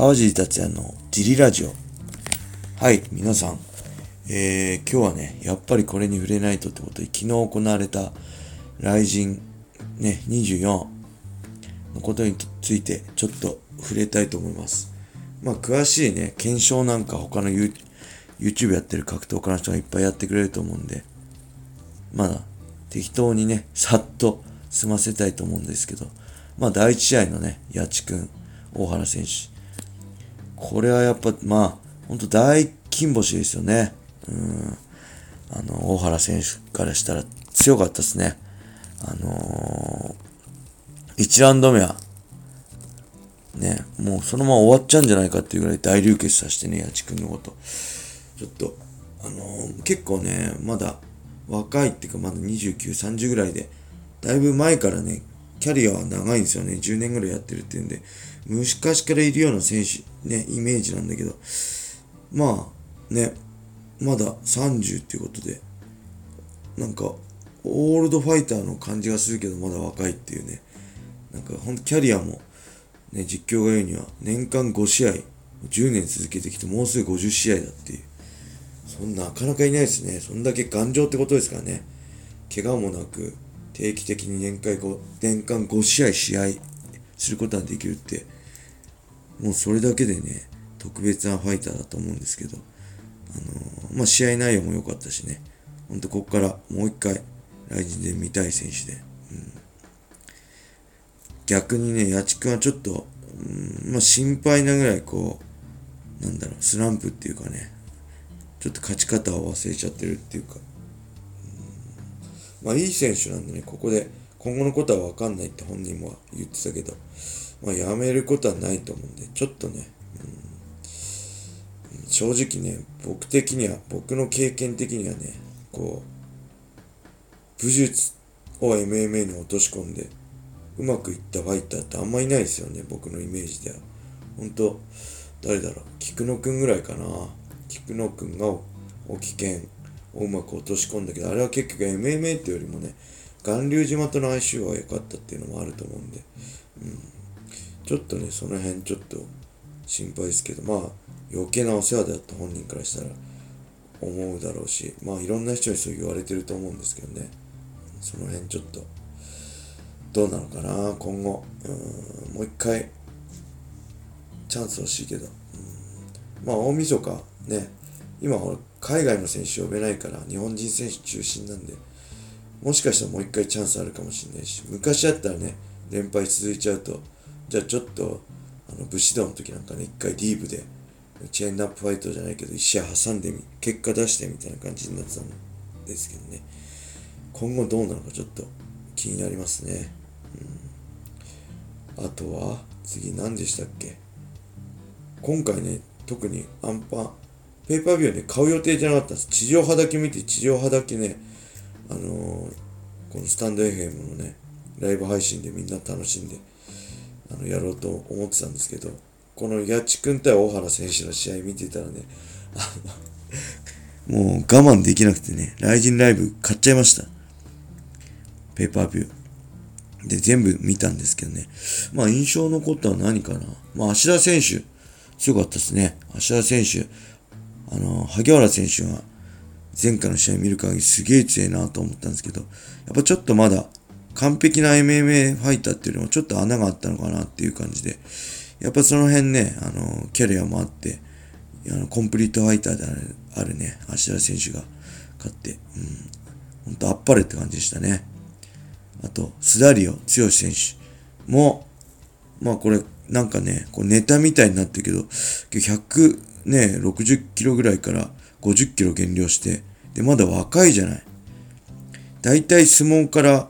川尻達也のジリラジオ。はい、皆さん。えー、今日はね、やっぱりこれに触れないとってことで、昨日行われた、雷神、ね、24のことについて、ちょっと触れたいと思います。まあ、詳しいね、検証なんか他の YouTube やってる格闘家の人がいっぱいやってくれると思うんで、まだ適当にね、さっと済ませたいと思うんですけど、まあ第一試合のね、八千くん、大原選手。これはやっぱ、まあ、ほんと大金星ですよね。うん。あの、大原選手からしたら強かったですね。あのー、1ラウンド目は、ね、もうそのまま終わっちゃうんじゃないかっていうぐらい大流血させてね、八千くんのこと。ちょっと、あのー、結構ね、まだ若いっていうかまだ29、30ぐらいで、だいぶ前からね、キャリアは長いんですよね。10年ぐらいやってるっていうんで、昔からいるような選手、ね、イメージなんだけど、まあ、ね、まだ30っていうことで、なんか、オールドファイターの感じがするけど、まだ若いっていうね、なんか、ほんとキャリアも、ね、実況が言うには、年間5試合、10年続けてきて、もうすぐ50試合だっていう。そんな、なかなかいないですね。そんだけ頑丈ってことですからね。怪我もなく、定期的に年間 5, 年間5試合試合することができるって、もうそれだけでね、特別なファイターだと思うんですけど、あのー、まあ、試合内容も良かったしね、ほんとここからもう一回、来日で見たい選手で、うん、逆にね、八千君はちょっと、うん、まあ、心配なぐらいこう、なんだろう、スランプっていうかね、ちょっと勝ち方を忘れちゃってるっていうか、まあいい選手なんでね、ここで今後のことはわかんないって本人も言ってたけど、まあやめることはないと思うんで、ちょっとね、うん、正直ね、僕的には、僕の経験的にはね、こう、武術を MMA に落とし込んで、うまくいったファイターってあんまいないですよね、僕のイメージでは。ほんと、誰だろう、菊野くんぐらいかな。菊野くんが沖健をうまく落とし込んだけど、あれは結局 MMA ってよりもね、巌流島との相性は良かったっていうのもあると思うんで、うん、ちょっとね、その辺ちょっと心配ですけど、まあ、余計なお世話であった本人からしたら思うだろうし、まあ、いろんな人にそう言われてると思うんですけどね、その辺ちょっと、どうなのかな、今後、うん、もう一回、チャンス欲しいけど、うん、まあ、大晦日、ね、今俺海外の選手呼べないから日本人選手中心なんでもしかしたらもう一回チャンスあるかもしれないし昔だったらね連敗続いちゃうとじゃあちょっとあの武士道の時なんかね一回ディーブでチェーンナップファイトじゃないけど一試合挟んでみ結果出してみたいな感じになってたんですけどね。今後どうなのかちょっと気になりますね、うん、あとは次何でしたっけ？今回ね特にアンパンペーパービューね、買う予定じゃなかったんです。地上波だけ見て、地上波だけね、あのー、このスタンド FM のね、ライブ配信でみんな楽しんで、あの、やろうと思ってたんですけど、この八千くん対大原選手の試合見てたらね、あの、もう我慢できなくてね、ライジンライブ買っちゃいました。ペーパービュー。で、全部見たんですけどね。まあ、印象残ったのは何かな。まあ、芦田選手、強かったですね。芦田選手、あの、萩原選手が前回の試合見る限りすげえ強いなと思ったんですけど、やっぱちょっとまだ完璧な MMA ファイターっていうよりもちょっと穴があったのかなっていう感じで、やっぱその辺ね、あの、キャリアもあって、あの、コンプリートファイターであるね、芦田選手が勝って、うん、ほんとあっぱれって感じでしたね。あと、スダリオ、剛選手も、まあこれ、なんかね、こうネタみたいになってるけど、100、ね、60キロぐらいから50キロ減量して、で、まだ若いじゃない。大体相撲から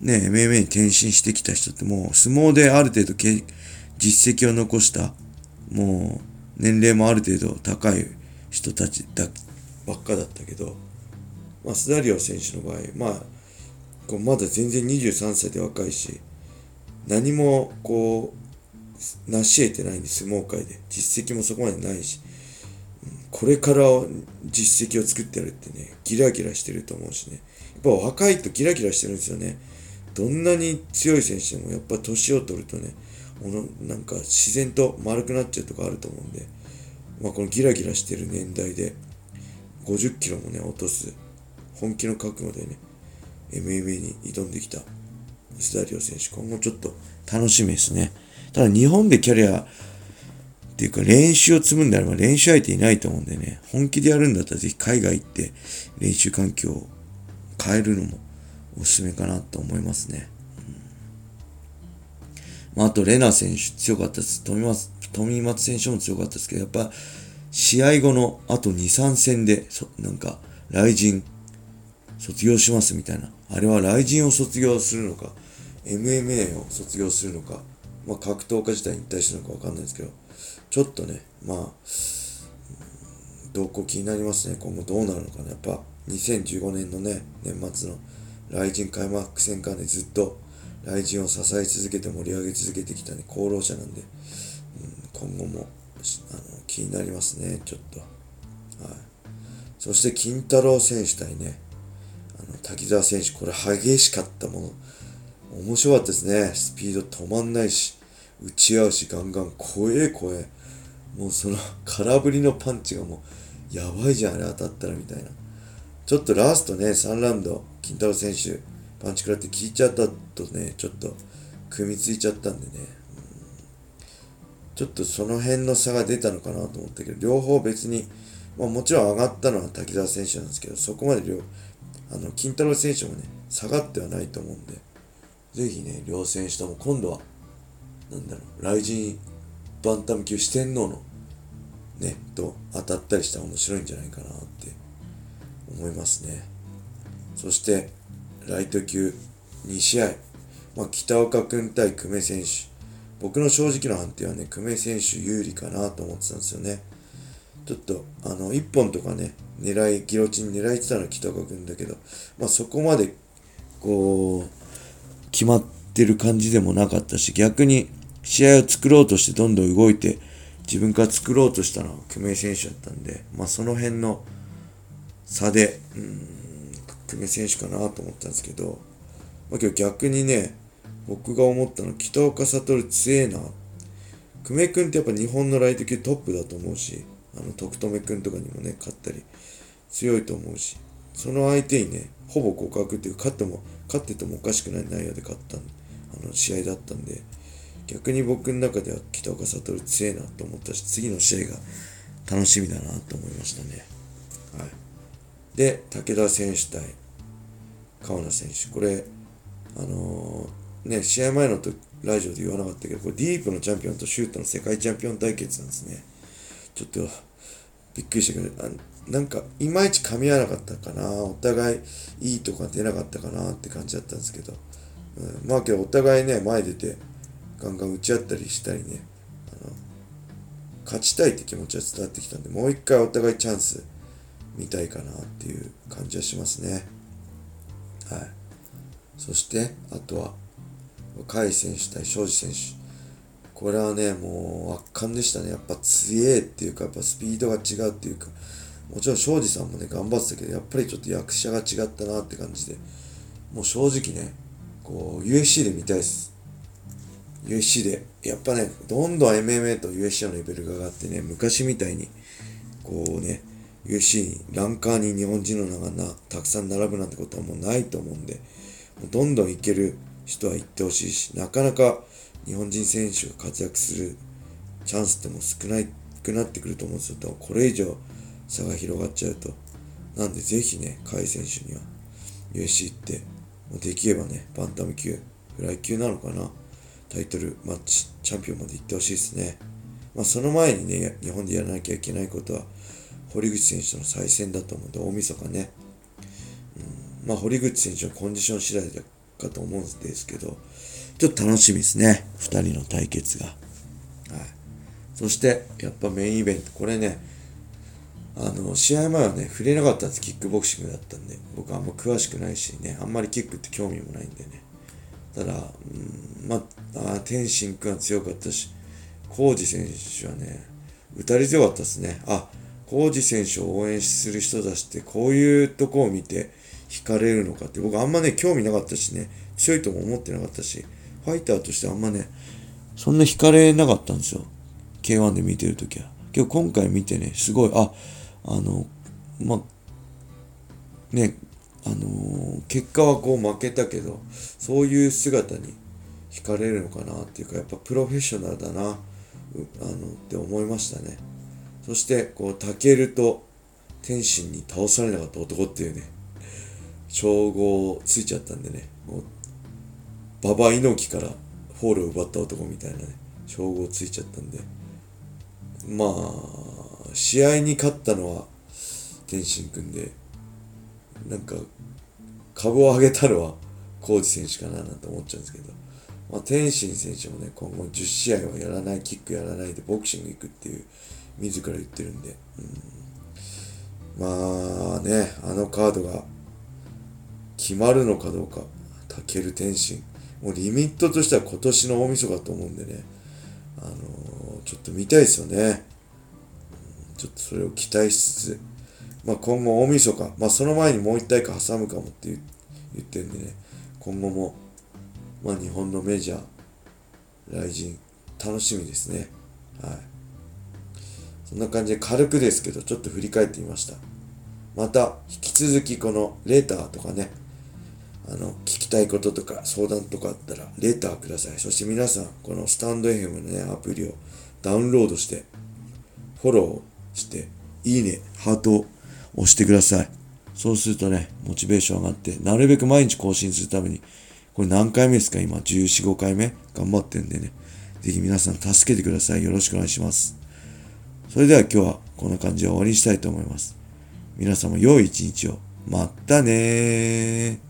ね、MMA に転身してきた人ってもう相撲である程度実績を残した、もう年齢もある程度高い人たちだばっかだったけど、まあ、スダリオ選手の場合、まあ、こうまだ全然23歳で若いし、何もこう、成し得てないんで、相撲界で。実績もそこまでないし。これから実績を作ってやるってね、ギラギラしてると思うしね。やっぱ若いとギラギラしてるんですよね。どんなに強い選手でもやっぱ年を取るとね、ものなんか自然と丸くなっちゃうとかあると思うんで、まあ、このギラギラしてる年代で50キロもね落とす本気の覚悟でね MMA に挑んできた須田亮選手今後ちょっと楽しみですねただ日本でキャリアっていうか練習を積むんであれば練習相手いないと思うんでね本気でやるんだったらぜひ海外行って練習環境を変えるのもおすすめかなと思いますね。まあ、あと、レナ選手強かったです。富松、富松選手も強かったですけど、やっぱ、試合後のあと2、3戦で、そなんか、雷神、卒業しますみたいな。あれは雷神を卒業するのか、MMA を卒業するのか、まあ、格闘家自体に対してのかわかんないですけど、ちょっとね、まあ、動向気になりますね。今後どうなるのかな。やっぱ、2015年のね、年末の雷神開幕戦からね、ずっと雷神を支え続けて盛り上げ続けてきたね、功労者なんで、うん、今後もあの気になりますね、ちょっと。はい。そして、金太郎選手対ね、あの滝沢選手、これ激しかったもの。面白かったですね。スピード止まんないし、打ち合うし、ガンガン、怖え怖え。もうその空振りのパンチがもう、やばいじゃん、あれ当たったらみたいな。ちょっとラストね、3ラウンド、金太郎選手、パンチ食らって効いちゃったとね、ちょっと組みついちゃったんでね、うん、ちょっとその辺の差が出たのかなと思ったけど、両方別に、まあもちろん上がったのは滝沢選手なんですけど、そこまで両、あの、金太郎選手もね、下がってはないと思うんで、ぜひね、両選手とも今度は、なんだろう、雷神バンタム級四天王のね、と当たったりしたら面白いんじゃないかなって思いますね。そして、ライト級2試合。まあ、北岡君対久米選手。僕の正直な判定はね、久米選手有利かなと思ってたんですよね。ちょっと、あの、1本とかね、狙い、ギロチン狙いてたのは北岡君だけど、まあそこまで、こう、決まってる感じでもなかったし、逆に試合を作ろうとしてどんどん動いて、自分から作ろうとしたのは久米選手だったんで、まあその辺の差で、うん、久米選手かなと思ったんですけど、まあ、今日逆にね、僕が思ったのは北岡悟強えな。久米君ってやっぱ日本のライト級トップだと思うし、あの徳留君とかにもね、勝ったり強いと思うし、その相手にね、ほぼ互角っていう勝っても、勝っててもおかしくない内容で勝ったあの試合だったんで、逆に僕の中では北岡悟強えなと思ったし、次の試合が楽しみだなと思いましたね。はい。で、武田選手対川名選手。これ、あのー、ね、試合前のとラジオで言わなかったけど、これディープのチャンピオンとシュートの世界チャンピオン対決なんですね。ちょっと、びっくりしたけど、あなんか、いまいち噛み合わなかったかな。お互いいいとか出なかったかなって感じだったんですけど。うん、まあけど、お互いね、前出て、ガンガン打ち合ったりしたりね、あの、勝ちたいって気持ちは伝わってきたんで、もう一回お互いチャンス見たいかなっていう感じはしますね。はい。そして、あとは、甲斐選手対庄司選手。これはね、もう圧巻でしたね。やっぱ強えっていうか、やっぱスピードが違うっていうか、もちろん庄司さんもね、頑張ってたけど、やっぱりちょっと役者が違ったなって感じで、もう正直ね、こう、USC で見たいです。USC で。やっぱね、どんどん MMA と USC のレベルが上がってね、昔みたいに、こうね、USC に、ランカーに日本人の名がなたくさん並ぶなんてことはもうないと思うんで、どんどんいける人は行ってほしいし、なかなか日本人選手が活躍するチャンスってもう少なくなってくると思うんですよ。これ以上差が広がっちゃうと。なんでぜひね、甲斐選手には USC 行って、できればね、バンタム級、フライ級なのかな、タイトルマッチ、チャンピオンまで行ってほしいですね。まあその前にね、日本でやらなきゃいけないことは、堀口選手との再戦だと思うんで、大晦日ね。うん、まあ、堀口選手のコンディション次第かと思うんですけど、ちょっと楽しみですね。二人の対決が。はい。そして、やっぱメインイベント。これね、あの、試合前はね、触れなかったんです。キックボクシングだったんで。僕あんま詳しくないしね、あんまりキックって興味もないんでね。ただ、うん、まあ、ああ天心君は強かったし、コージ選手はね、打たれ強かったですね。あ、コージ選手を応援する人たちってこういうとこを見て惹かれるのかって僕あんまね興味なかったしね強いとも思ってなかったしファイターとしてあんまねそんな惹かれなかったんですよ。K1 で見てるときは。今日今回見てね、すごい、あ、あの、ま、ね、あのー、結果はこう負けたけど、そういう姿に惹かれるのかなっていうか、やっぱプロフェッショナルだな、あの、って思いましたね。そして、こう、タケルと天心に倒されなかった男っていうね、称号ついちゃったんでね、もう、馬場猪木からフォールを奪った男みたいなね、称号ついちゃったんで、まあ、試合に勝ったのは天心くんで、なんか、株を上げたのはコーチ選手かななんて思っちゃうんですけど、まあ、天心選手もね、今後10試合はやらない、キックやらないでボクシング行くっていう、自ら言ってるんで、うん、まあね、あのカードが決まるのかどうか、たける天心。もうリミットとしては今年の大晦日と思うんでね、あのー、ちょっと見たいですよね。ちょっとそれを期待しつつ、まあ、今後大晦日、まあ、その前にもう一大会挟むかもって言ってるんでね、今後も、まあ、日本のメジャー、来陣、楽しみですね。はい。そんな感じで軽くですけど、ちょっと振り返ってみました。また、引き続きこのレーターとかね、あの、聞きたいこととか相談とかあったら、レターください。そして皆さん、このスタンド FM のね、アプリをダウンロードして、フォローして、いいね、ハートを押してください。そうするとね、モチベーション上がって、なるべく毎日更新するために、これ何回目ですか？今、14、5回目？頑張ってんでね。ぜひ皆さん助けてください。よろしくお願いします。それでは今日はこんな感じで終わりにしたいと思います。皆様良い一日を。またねー。